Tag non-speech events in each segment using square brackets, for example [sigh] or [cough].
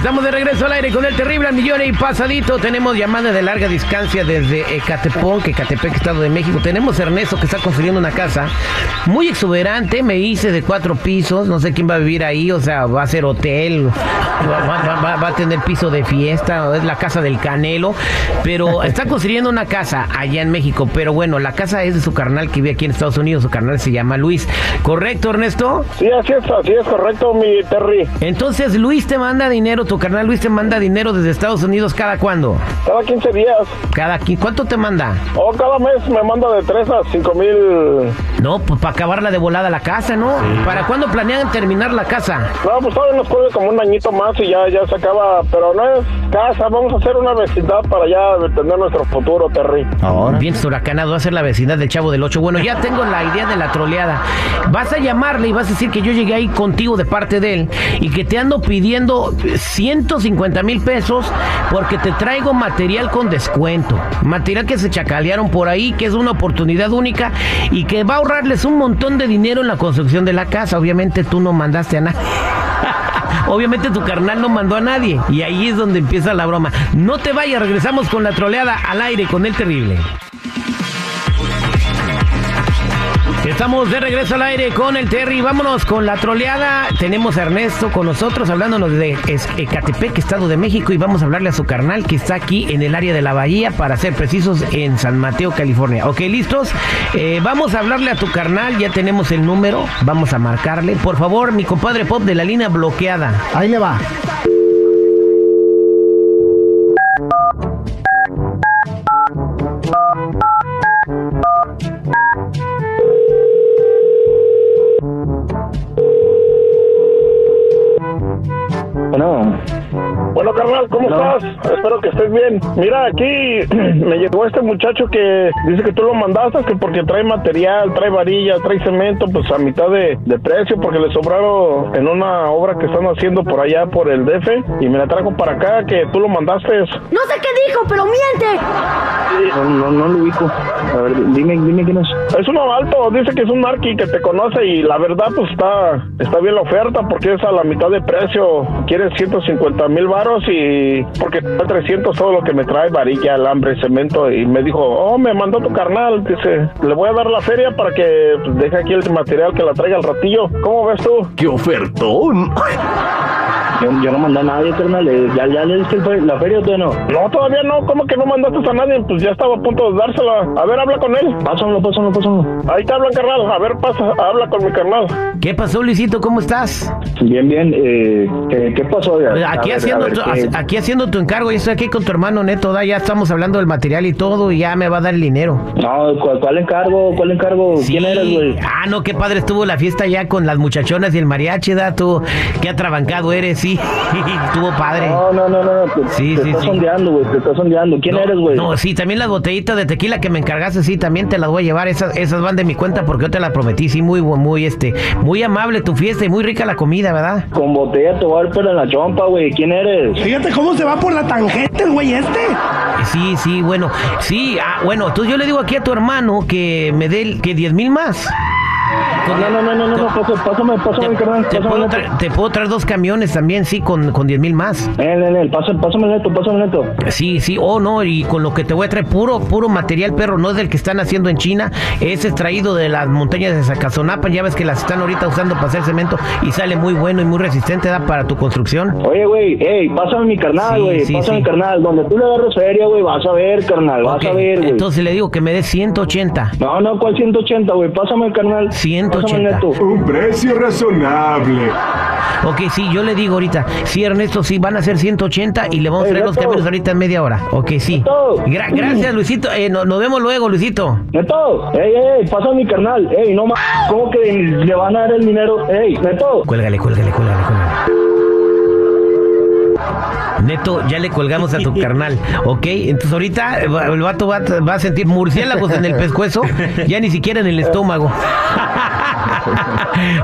Estamos de regreso al aire con el terrible millón y pasadito. Tenemos llamada de larga distancia desde Ecatepón, que Ecatepec, Estado de México. Tenemos a Ernesto que está construyendo una casa muy exuberante, me hice de cuatro pisos. No sé quién va a vivir ahí, o sea, va a ser hotel, va, a tener piso de fiesta, es la casa del Canelo. Pero está construyendo una casa allá en México. Pero bueno, la casa es de su carnal que vive aquí en Estados Unidos. Su carnal se llama Luis. ¿Correcto, Ernesto? Sí, así es, así es correcto, mi Terry. Entonces, Luis te manda dinero tu carnal Luis te manda dinero desde Estados Unidos cada cuándo? Cada 15 días. Cada ¿Cuánto te manda? Oh, cada mes me manda de 3 a 5 mil. No, pues para acabarla de volada la casa, ¿no? ¿Para cuándo planean terminar la casa? No, pues todavía nos puede como un añito más y ya, ya se acaba, pero no es casa, vamos a hacer una vecindad para ya tener nuestro futuro, Terry. Ahora. Bien huracanado, va a ser la vecindad del Chavo del 8. Bueno, ya tengo la idea de la troleada. Vas a llamarle y vas a decir que yo llegué ahí contigo de parte de él y que te ando pidiendo 150 mil pesos porque te traigo material con descuento. Material que se chacalearon por ahí, que es una oportunidad única y que va a ahorrarles un montón de dinero en la construcción de la casa. Obviamente tú no mandaste a nadie. [laughs] Obviamente tu carnal no mandó a nadie. Y ahí es donde empieza la broma. No te vayas, regresamos con la troleada al aire con el terrible. Estamos de regreso al aire con el Terry. Vámonos con la troleada. Tenemos a Ernesto con nosotros hablándonos de Ecatepec, Estado de México, y vamos a hablarle a su carnal que está aquí en el área de la Bahía, para ser precisos, en San Mateo, California. Ok, listos. Eh, vamos a hablarle a tu carnal. Ya tenemos el número. Vamos a marcarle. Por favor, mi compadre Pop de la línea bloqueada. Ahí le va. Bueno, carnal, ¿cómo estás? Espero que estés bien. Mira, aquí [clears throat] me llegó este muchacho que dice que tú lo mandaste, que porque trae material, trae varilla, trae cemento, pues a mitad de, precio, porque le sobraron en una obra que están haciendo por allá por el DF, y me la trajo para acá, que tú lo mandaste. No sé qué dijo, pero miente. No, no, lo ubico. A ver, dime, dime quién es. Es uno alto, dice que es un marqui que te conoce y la verdad pues está, está bien la oferta porque es a la mitad de precio. Quiere 150 mil varos y porque está 300 todo lo que me trae, varilla, alambre, cemento y me dijo, oh, me mandó tu carnal, dice, le voy a dar la feria para que pues, deje aquí el material que la traiga al ratillo. ¿Cómo ves tú? ¡Qué ofertón! Yo, no mandé a nadie, carnal. ¿Ya, ya le diste la feria o todavía no? No, todavía no. ¿Cómo que no mandaste a nadie? Pues ya estaba a punto de dársela. A ver, habla con él. Pásamelo, pásamelo, pásamelo. Ahí te hablan, carnal. A ver, pasa, habla con mi carnal. ¿Qué pasó, Luisito? ¿Cómo estás? Bien, bien. Eh, ¿qué, pasó? aquí, haciendo tu, aquí haciendo tu encargo. Yo estoy aquí con tu hermano Neto. Ya estamos hablando del material y todo y ya me va a dar el dinero. No, ¿cuál, encargo? ¿Cuál encargo? ¿Quién eres, güey? Ah, no, qué padre estuvo la fiesta ya con las muchachonas y el mariachi, da tú. Qué atrabancado eres, sí. [laughs] Estuvo padre. No, no, no, no. Te, sí, te sí, estás sondeando, güey. Te estás sondeando. ¿Quién eres, güey? No, sí, también las botellitas de tequila que me encargaste, sí, también te las voy a llevar. Esas, esas van de mi cuenta porque yo te las prometí. Sí, muy, muy, este, muy amable tu fiesta y muy rica la comida, ¿verdad? Con botella te voy a dar en la chompa, güey. ¿Quién eres? Fíjate cómo se va por la tangente el güey este. Sí, sí, bueno. Sí, ah, bueno, entonces yo le digo aquí a tu hermano que me dé que 10 mil más. No, no, no, no, no, pásame, pásame, te, carnal. Te, puedo traer, dos camiones también, sí, con, con 10 mil más. Eh, eh, eh, pásame, pásame neto, pásame neto. Sí, sí, oh, no, y con lo que te voy a traer, puro, puro material, perro, no es del que están haciendo en China, es extraído de las montañas de Zacazonapan, ya ves que las están ahorita usando para hacer cemento y sale muy bueno y muy resistente, da para tu construcción. Oye, güey, hey, pásame mi carnal, güey, pásame mi carnal, donde tú le agarres feria, güey, vas a ver, carnal, vas a ver, güey. Entonces le digo que me dé 180. No, no, ¿cuál 180, güey? Pásame el carnal. 180. Un precio razonable. Ok, sí, yo le digo ahorita, sí, Ernesto, sí, van a ser 180 y le vamos a traer los camiones ahorita en media hora. Ok, sí. gracias, Luisito. Eh, nos vemos luego, Luisito. Neto, ey, ey, pasa mi carnal. Ey, no más. ¿Cómo que le van a dar el dinero? Ey, Neto. Cuélgale, cuélgale, cuélgale, cuélgale. Neto, ya le colgamos a tu [laughs] carnal, ¿ok? Entonces ahorita el vato va, va a sentir murciélagos en el pescuezo, ya ni siquiera en el estómago. [laughs]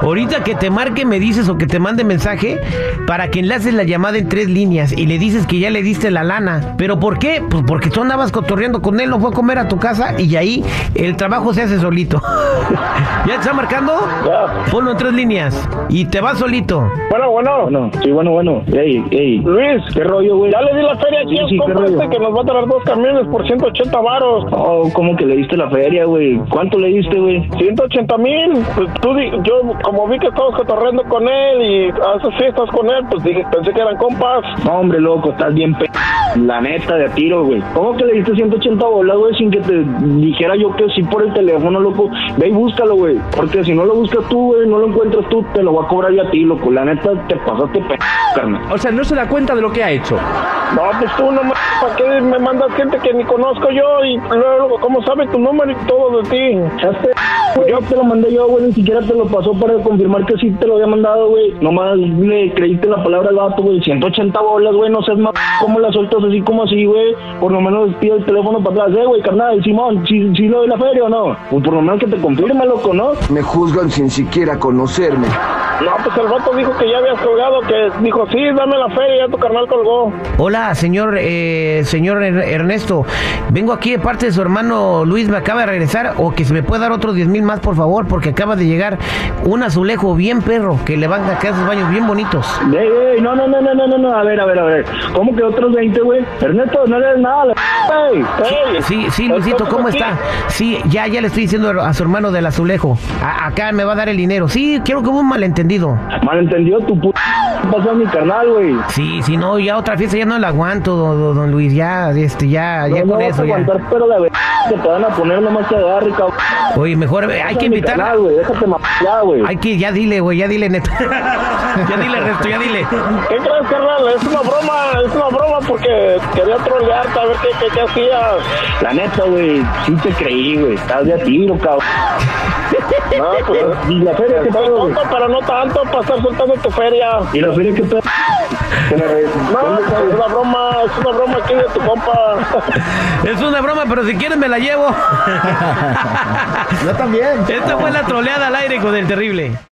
Ahorita que te marque, me dices o que te mande mensaje para que enlaces la llamada en tres líneas y le dices que ya le diste la lana. ¿Pero por qué? Pues porque tú andabas cotorreando con él, no fue a comer a tu casa y ahí el trabajo se hace solito. [laughs] ¿Ya te está marcando? Ya. Ponlo en tres líneas y te vas solito. Bueno, bueno. Bueno, sí, bueno, bueno. Ey, ey, Luis, ¿Qué rollo, güey? ya le di la feria aquí Sí, sí, que nos va a traer dos camiones por 180 varos. Oh, ¿cómo que le diste la feria, güey? ¿Cuánto le diste, güey? 180 mil, pues tú, yo como vi que estabas cotorreando con él y haces fiestas con él, pues dije, pensé que eran compas. No, hombre, loco, estás bien pe... La neta, de a tiro, güey. ¿Cómo que le diste 180 bolas, güey, sin que te dijera yo que sí por el teléfono, loco? Ve y búscalo, güey. Porque si no lo buscas tú, güey, no lo encuentras tú, te lo voy a cobrar yo a ti, loco. La neta, te pasaste pe... carnal. O sea, no se da cuenta de lo que ha hecho. No, pues tú no ¿para qué me mandas gente que ni conozco yo y luego, ¿cómo sabe tu número y todo de ti? Güey, yo te lo mandé yo, güey, ni siquiera te lo pasó para confirmar que sí te lo había mandado, güey. Nomás le creíste la palabra al vato, güey. 180 bolas, güey, no seas más ¿Cómo la sueltas así como así, güey? Por lo menos pide el teléfono para atrás, eh, güey, carnal, Simón, ¿sí, sí lo de la feria o no? Pues por lo menos que te confirme, loco, ¿no? Me juzgan sin siquiera conocerme. No, pues el vato dijo que ya habías colgado, que dijo, sí, dame la feria, ya tu carnal colgó. Hola, señor, eh, señor Er- Ernesto. Vengo aquí de parte de su hermano Luis, me acaba de regresar. O que se me puede dar otros 10 mil más, por favor, porque acaba de llegar un azulejo bien perro que le van a quedar sus baños bien bonitos. Ey, ey, no, no, no, no, no, no, a ver, a ver, a ver. ¿Cómo que otros 20, güey? Ernesto, no le nada, Hey, Sí, sí, Luisito, ¿cómo está? Sí, ya, ya le estoy diciendo a su hermano del azulejo. A- acá me va a dar el dinero. Sí, quiero que hubo un malentendido. Malentendido tu puta. ¿Qué pasó a mi carnal, güey? Sí, sí, no, ya otra fiesta ya no la aguanto, don, Luis. Ya, este, ya, ya no, no con vas eso, a ya. aguantar, pero la verdad que te van a poner nomás te agarre, cabrón. Oye, mejor eh, hay que Mi invitarla. carnal, güey, déjate ma- ya, güey. Hay que, ya dile, güey, ya dile, neto. [laughs] ya dile, Ernesto, ya dile. ¿Qué crees, carnal? Es una broma, es una broma porque quería trolearte a ver qué, qué, qué hacías. La neta, güey, sí te creí, güey. Estás de a tiro, cabrón. [laughs] No, pues, ¿Y la feria estoy pedo, tonto, pero no tanto para estar soltando tu feria. ¿Y la feria pedo? Que la re- No, ¿Dónde está, es una broma, es una broma aquí de tu compa. [laughs] Es una broma, pero si quieres me la llevo. [laughs] Yo también. Esta fue la troleada al aire con el terrible.